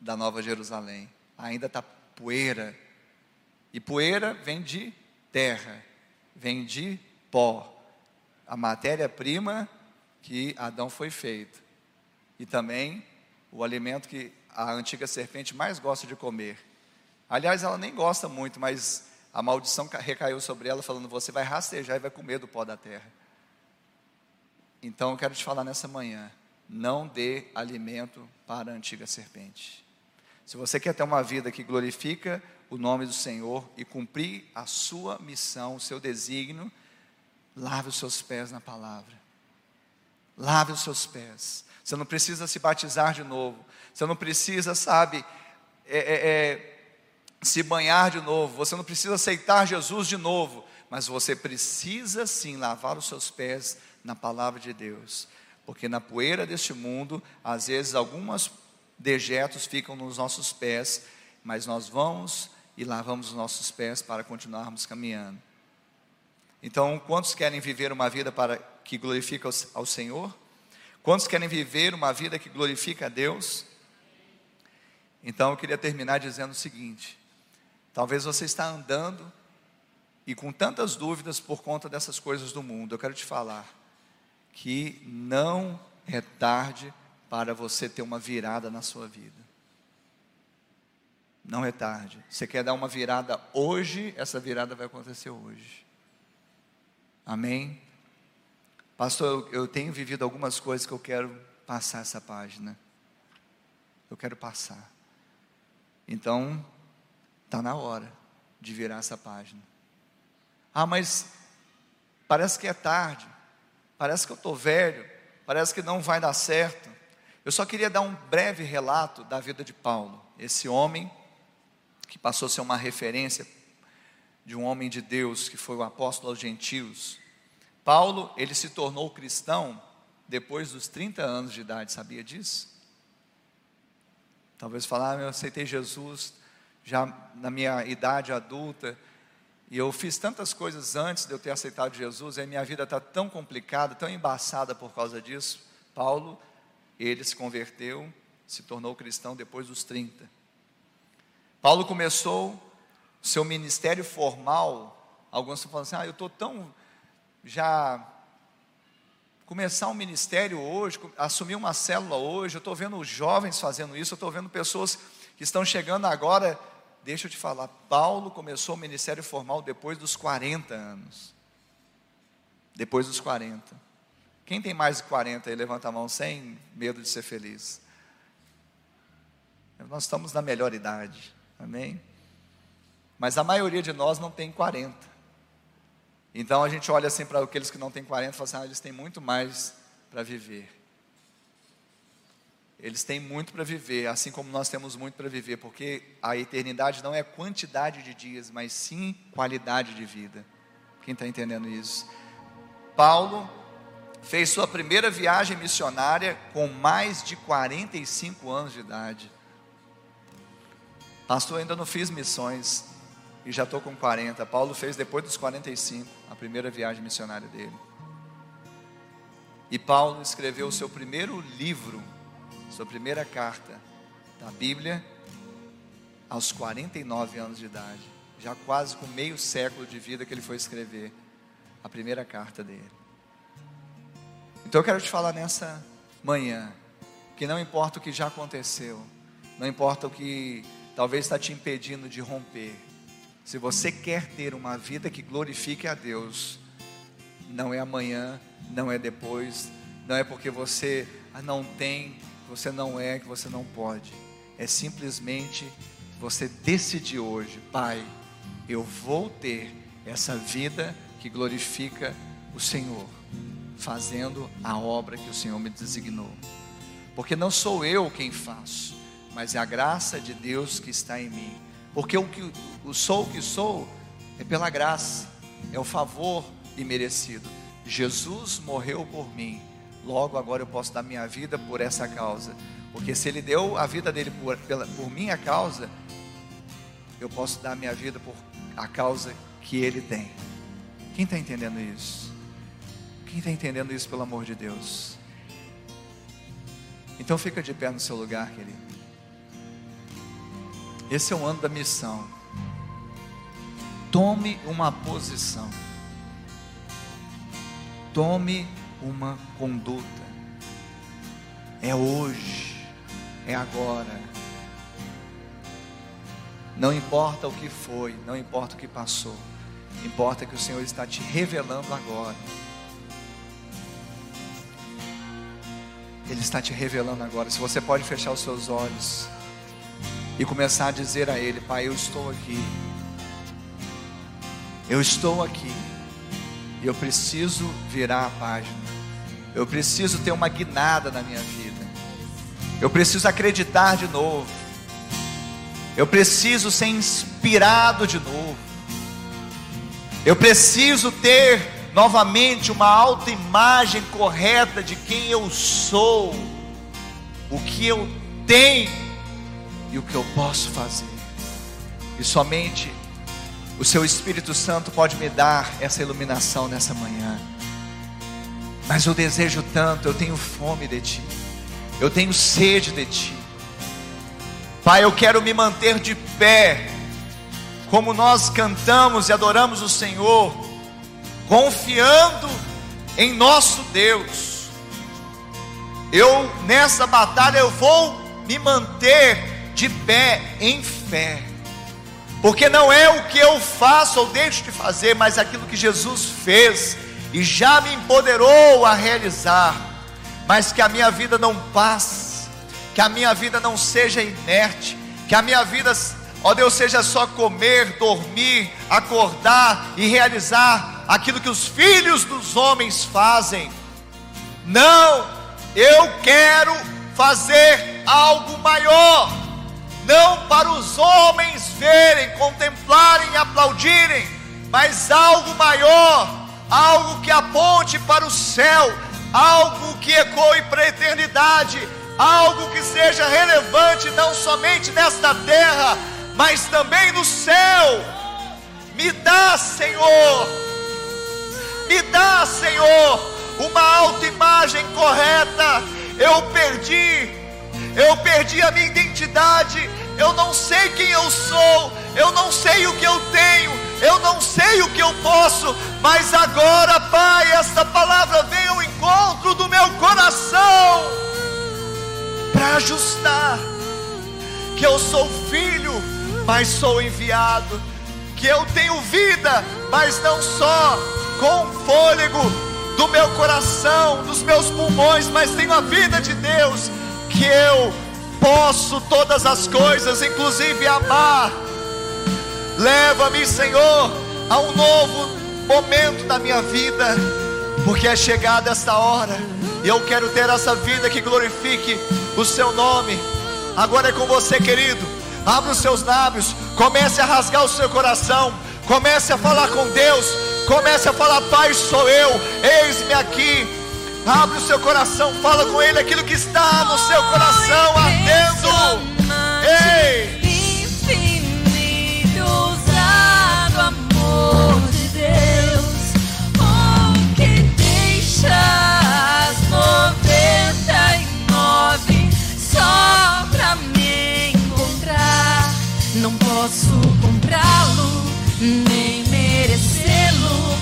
da Nova Jerusalém. Ainda está poeira. E poeira vem de terra, vem de pó. A matéria-prima que Adão foi feito. E também o alimento que a antiga serpente mais gosta de comer. Aliás, ela nem gosta muito, mas a maldição recaiu sobre ela, falando: Você vai rastejar e vai comer do pó da terra. Então eu quero te falar nessa manhã: não dê alimento para a antiga serpente. Se você quer ter uma vida que glorifica o nome do Senhor e cumprir a sua missão, o seu desígnio, lave os seus pés na palavra. Lave os seus pés. Você não precisa se batizar de novo. Você não precisa, sabe, é, é, é, se banhar de novo. Você não precisa aceitar Jesus de novo. Mas você precisa sim lavar os seus pés na palavra de Deus. Porque na poeira deste mundo, às vezes alguns dejetos ficam nos nossos pés, mas nós vamos e lavamos os nossos pés para continuarmos caminhando. Então, quantos querem viver uma vida para que glorifica ao Senhor? Quantos querem viver uma vida que glorifica a Deus? Então eu queria terminar dizendo o seguinte: Talvez você está andando e com tantas dúvidas por conta dessas coisas do mundo. Eu quero te falar que não é tarde para você ter uma virada na sua vida. Não é tarde. Você quer dar uma virada hoje, essa virada vai acontecer hoje. Amém? Pastor, eu, eu tenho vivido algumas coisas que eu quero passar essa página. Eu quero passar. Então, está na hora de virar essa página. Ah, mas parece que é tarde, parece que eu estou velho, parece que não vai dar certo. Eu só queria dar um breve relato da vida de Paulo, esse homem que passou a ser uma referência de um homem de Deus que foi o apóstolo aos gentios. Paulo, ele se tornou cristão depois dos 30 anos de idade, sabia disso? Talvez falar, ah, eu aceitei Jesus já na minha idade adulta, e eu fiz tantas coisas antes de eu ter aceitado Jesus, e a minha vida está tão complicada, tão embaçada por causa disso. Paulo, ele se converteu, se tornou cristão depois dos 30. Paulo começou seu ministério formal. Alguns estão falando assim: ah, eu estou tão. Já. Começar um ministério hoje, assumir uma célula hoje, eu estou vendo jovens fazendo isso, eu estou vendo pessoas que estão chegando agora Deixa eu te falar, Paulo começou o ministério formal depois dos 40 anos. Depois dos 40. Quem tem mais de 40 aí, levanta a mão sem medo de ser feliz. Nós estamos na melhor idade, amém? Mas a maioria de nós não tem 40. Então a gente olha assim para aqueles que não têm 40 e fala assim: ah, eles têm muito mais para viver. Eles têm muito para viver, assim como nós temos muito para viver, porque a eternidade não é quantidade de dias, mas sim qualidade de vida. Quem está entendendo isso? Paulo fez sua primeira viagem missionária com mais de 45 anos de idade. Pastor, ainda não fiz missões e já estou com 40. Paulo fez depois dos 45 a primeira viagem missionária dele. E Paulo escreveu o seu primeiro livro sua primeira carta da Bíblia aos 49 anos de idade, já quase com meio século de vida que ele foi escrever a primeira carta dele. Então eu quero te falar nessa manhã que não importa o que já aconteceu, não importa o que talvez está te impedindo de romper. Se você quer ter uma vida que glorifique a Deus, não é amanhã, não é depois, não é porque você não tem você não é, que você não pode. É simplesmente você decidir hoje, Pai, eu vou ter essa vida que glorifica o Senhor, fazendo a obra que o Senhor me designou. Porque não sou eu quem faço, mas é a graça de Deus que está em mim. Porque o que o sou que sou é pela graça, é o favor imerecido. Jesus morreu por mim logo agora eu posso dar minha vida por essa causa. Porque se ele deu a vida dele por, pela, por minha causa, eu posso dar minha vida por a causa que ele tem. Quem está entendendo isso? Quem está entendendo isso pelo amor de Deus? Então fica de pé no seu lugar, querido. Esse é o ano da missão. Tome uma posição. Tome uma conduta. É hoje, é agora. Não importa o que foi, não importa o que passou, importa que o Senhor está te revelando agora. Ele está te revelando agora. Se você pode fechar os seus olhos e começar a dizer a Ele: Pai, eu estou aqui. Eu estou aqui. E eu preciso virar a página. Eu preciso ter uma guinada na minha vida. Eu preciso acreditar de novo. Eu preciso ser inspirado de novo. Eu preciso ter novamente uma autoimagem correta de quem eu sou, o que eu tenho e o que eu posso fazer. E somente o seu Espírito Santo pode me dar essa iluminação nessa manhã. Mas eu desejo tanto, eu tenho fome de Ti, eu tenho sede de Ti. Pai, eu quero me manter de pé, como nós cantamos e adoramos o Senhor, confiando em nosso Deus. Eu nessa batalha eu vou me manter de pé em fé. Porque não é o que eu faço ou deixo de fazer, mas aquilo que Jesus fez e já me empoderou a realizar. Mas que a minha vida não passe, que a minha vida não seja inerte, que a minha vida, ó Deus, seja só comer, dormir, acordar e realizar aquilo que os filhos dos homens fazem. Não, eu quero fazer algo maior não para os homens verem, contemplarem e aplaudirem, mas algo maior, algo que aponte para o céu, algo que ecoe para a eternidade, algo que seja relevante não somente nesta terra, mas também no céu. Me dá, Senhor, me dá, Senhor, uma autoimagem correta. Eu perdi eu perdi a minha identidade, eu não sei quem eu sou, eu não sei o que eu tenho, eu não sei o que eu posso, mas agora, Pai, esta palavra vem ao encontro do meu coração para ajustar que eu sou filho, mas sou enviado, que eu tenho vida, mas não só com fôlego do meu coração, dos meus pulmões, mas tenho a vida de Deus que eu posso todas as coisas, inclusive amar. Leva-me, Senhor, a um novo momento da minha vida, porque é chegada esta hora, e eu quero ter essa vida que glorifique o Seu nome. Agora é com você, querido. Abra os seus lábios, comece a rasgar o seu coração, comece a falar com Deus, comece a falar: Pai, sou eu, eis-me aqui. Abre o seu coração, fala com Ele aquilo que está no seu coração ardendo. Ei! Posso comprá-lo, nem merecê-lo,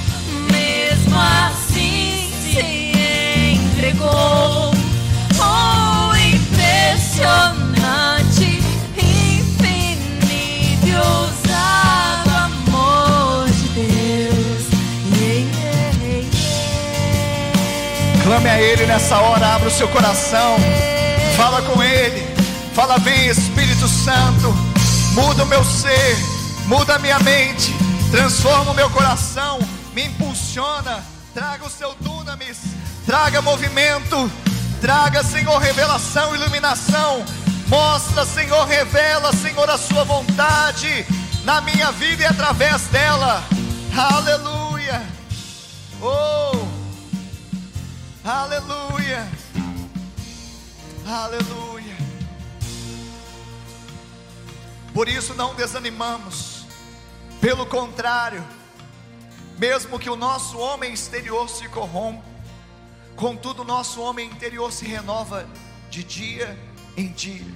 mesmo assim se entregou. Oh, impressionante, infinito e ousado amor de Deus. Yeah, yeah, yeah. Clame a Ele nessa hora, abra o seu coração, fala com Ele, fala bem, Espírito Santo, muda o meu ser, muda a minha mente, transforma o meu coração, me impulsiona, traga o seu dunamis, traga movimento, traga, Senhor, revelação, iluminação, mostra, Senhor, revela, Senhor, a Sua vontade na minha vida e através dela, aleluia, oh. Aleluia. Aleluia. Por isso não desanimamos. Pelo contrário, mesmo que o nosso homem exterior se corrompa, contudo o nosso homem interior se renova de dia em dia.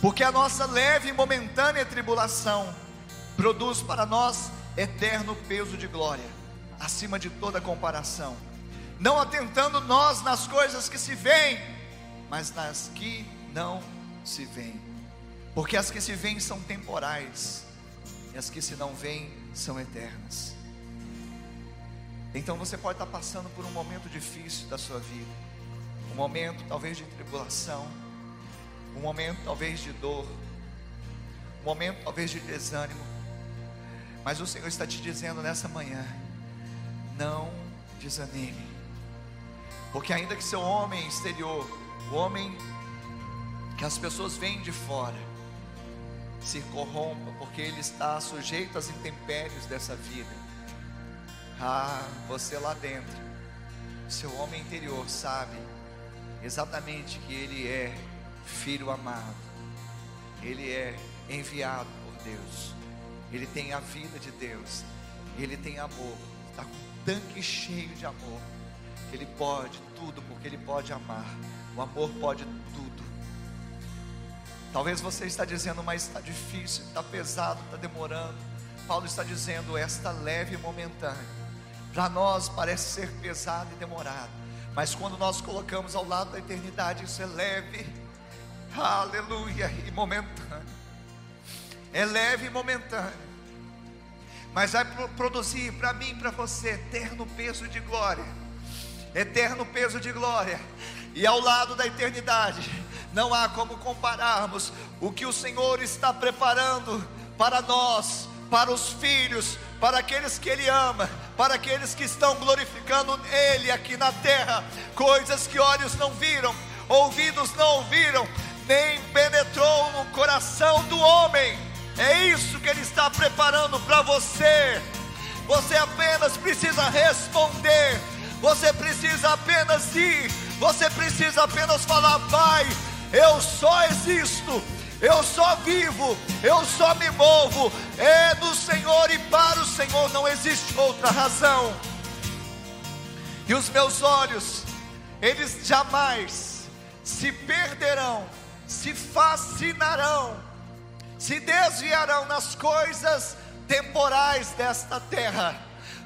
Porque a nossa leve e momentânea tribulação produz para nós eterno peso de glória, acima de toda comparação não atentando nós nas coisas que se veem, mas nas que não se veem. Porque as que se veem são temporais, e as que se não veem são eternas. Então você pode estar passando por um momento difícil da sua vida, um momento talvez de tribulação, um momento talvez de dor, um momento talvez de desânimo, mas o Senhor está te dizendo nessa manhã: não desanime. Porque ainda que seu homem exterior, o homem que as pessoas veem de fora, se corrompa, porque ele está sujeito às intempéries dessa vida. Ah, você lá dentro, seu homem interior sabe exatamente que ele é filho amado, ele é enviado por Deus, ele tem a vida de Deus, ele tem amor, está com um tanque cheio de amor. Ele pode tudo, porque Ele pode amar. O amor pode tudo. Talvez você está dizendo, mas está difícil, está pesado, está demorando. Paulo está dizendo, esta leve e momentânea. Para nós parece ser pesado e demorado, mas quando nós colocamos ao lado da eternidade, isso é leve, aleluia, e momentâneo. É leve e momentâneo, mas vai pro- produzir para mim para você eterno peso de glória, eterno peso de glória, e ao lado da eternidade, não há como compararmos o que o Senhor está preparando para nós, para os filhos, para aqueles que Ele ama, para aqueles que estão glorificando Ele aqui na terra, coisas que olhos não viram, ouvidos não ouviram, nem penetrou no coração do homem. É isso que Ele está preparando para você. Você apenas precisa responder. Você precisa apenas ir. Você precisa apenas falar: Pai, eu só existo. Eu só vivo. Eu só me movo. É do Senhor e para o Senhor. Não existe outra razão. E os meus olhos, eles jamais se perderão, se fascinarão se desviarão nas coisas temporais desta terra,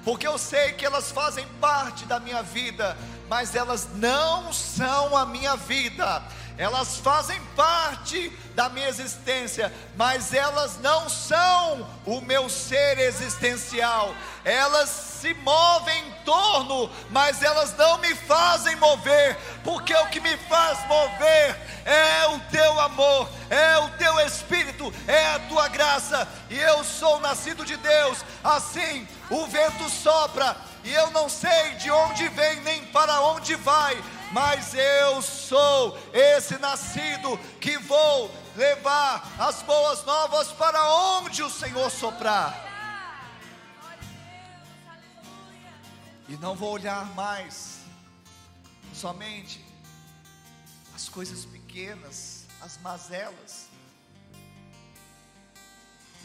porque eu sei que elas fazem parte da minha vida, mas elas não são a minha vida. Elas fazem parte da minha existência, mas elas não são o meu ser existencial. Elas se movem em torno, mas elas não me fazem mover, porque o que me faz mover é o teu amor, é o teu espírito, é a tua graça. E eu sou nascido de Deus, assim o vento sopra, e eu não sei de onde vem nem para onde vai, mas eu sou esse nascido que vou levar as boas novas para onde o Senhor soprar. E não vou olhar mais somente as coisas pequenas, as mazelas,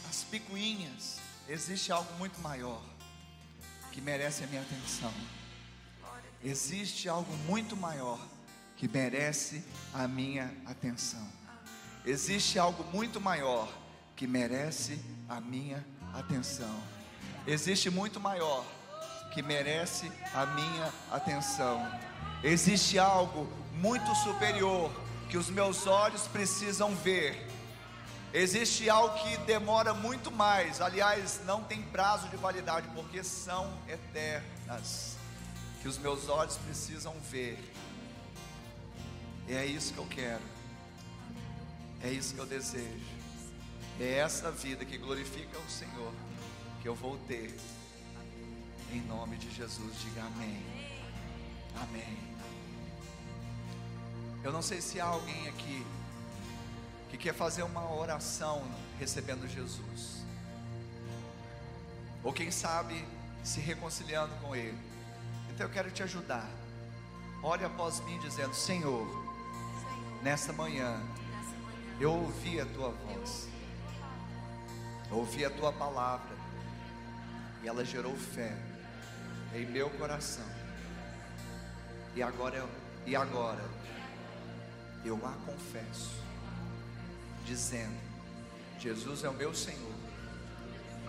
as picuinhas. Existe algo muito maior que merece a minha atenção. Existe algo muito maior que merece a minha atenção. Existe algo muito maior que merece a minha atenção. Existe muito maior que merece a minha atenção. Existe algo muito superior que os meus olhos precisam ver. Existe algo que demora muito mais, aliás, não tem prazo de validade, porque são eternas, que os meus olhos precisam ver. E é isso que eu quero, é isso que eu desejo, é essa vida que glorifica o Senhor, que eu vou ter, em nome de Jesus, diga amém. Amém. Eu não sei se há alguém aqui que quer fazer uma oração recebendo Jesus, ou quem sabe se reconciliando com Ele. Eu quero te ajudar. Olhe após mim dizendo: Senhor, nessa manhã eu ouvi a tua voz, ouvi a tua palavra, e ela gerou fé em meu coração. E agora eu, e agora eu a confesso, dizendo: Jesus é o meu Senhor,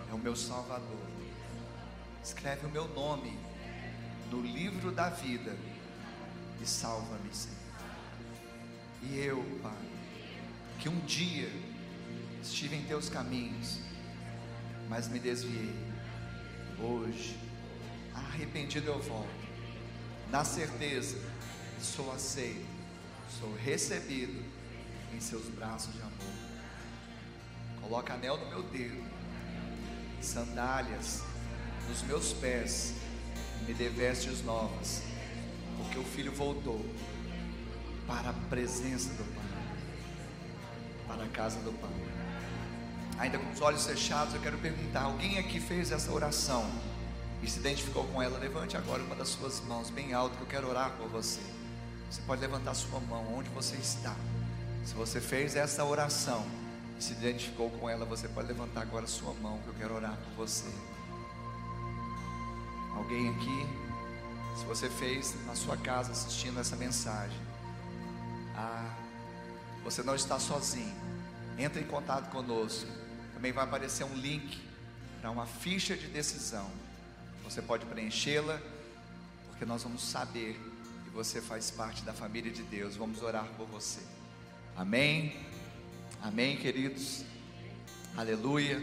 é o meu Salvador. Escreve o meu nome no livro da vida e salva-me, Senhor. E eu, Pai, que um dia estive em teus caminhos, mas me desviei. Hoje, arrependido eu volto, na certeza sou aceito, sou recebido em seus braços de amor. Coloca anel no meu dedo, sandálias nos meus pés, me dê vestes novas, porque o filho voltou para a presença do Pai, para a casa do Pai. Ainda com os olhos fechados, eu quero perguntar: alguém aqui fez essa oração e se identificou com ela? Levante agora uma das suas mãos bem alto, que eu quero orar por você. Você pode levantar sua mão onde você está. Se você fez essa oração e se identificou com ela, você pode levantar agora sua mão, que eu quero orar por você. Alguém aqui, se você fez na sua casa assistindo essa mensagem, ah, você não está sozinho. Entre em contato conosco. Também vai aparecer um link para uma ficha de decisão. Você pode preenchê-la, porque nós vamos saber que você faz parte da família de Deus. Vamos orar por você. Amém. Amém, queridos. Aleluia.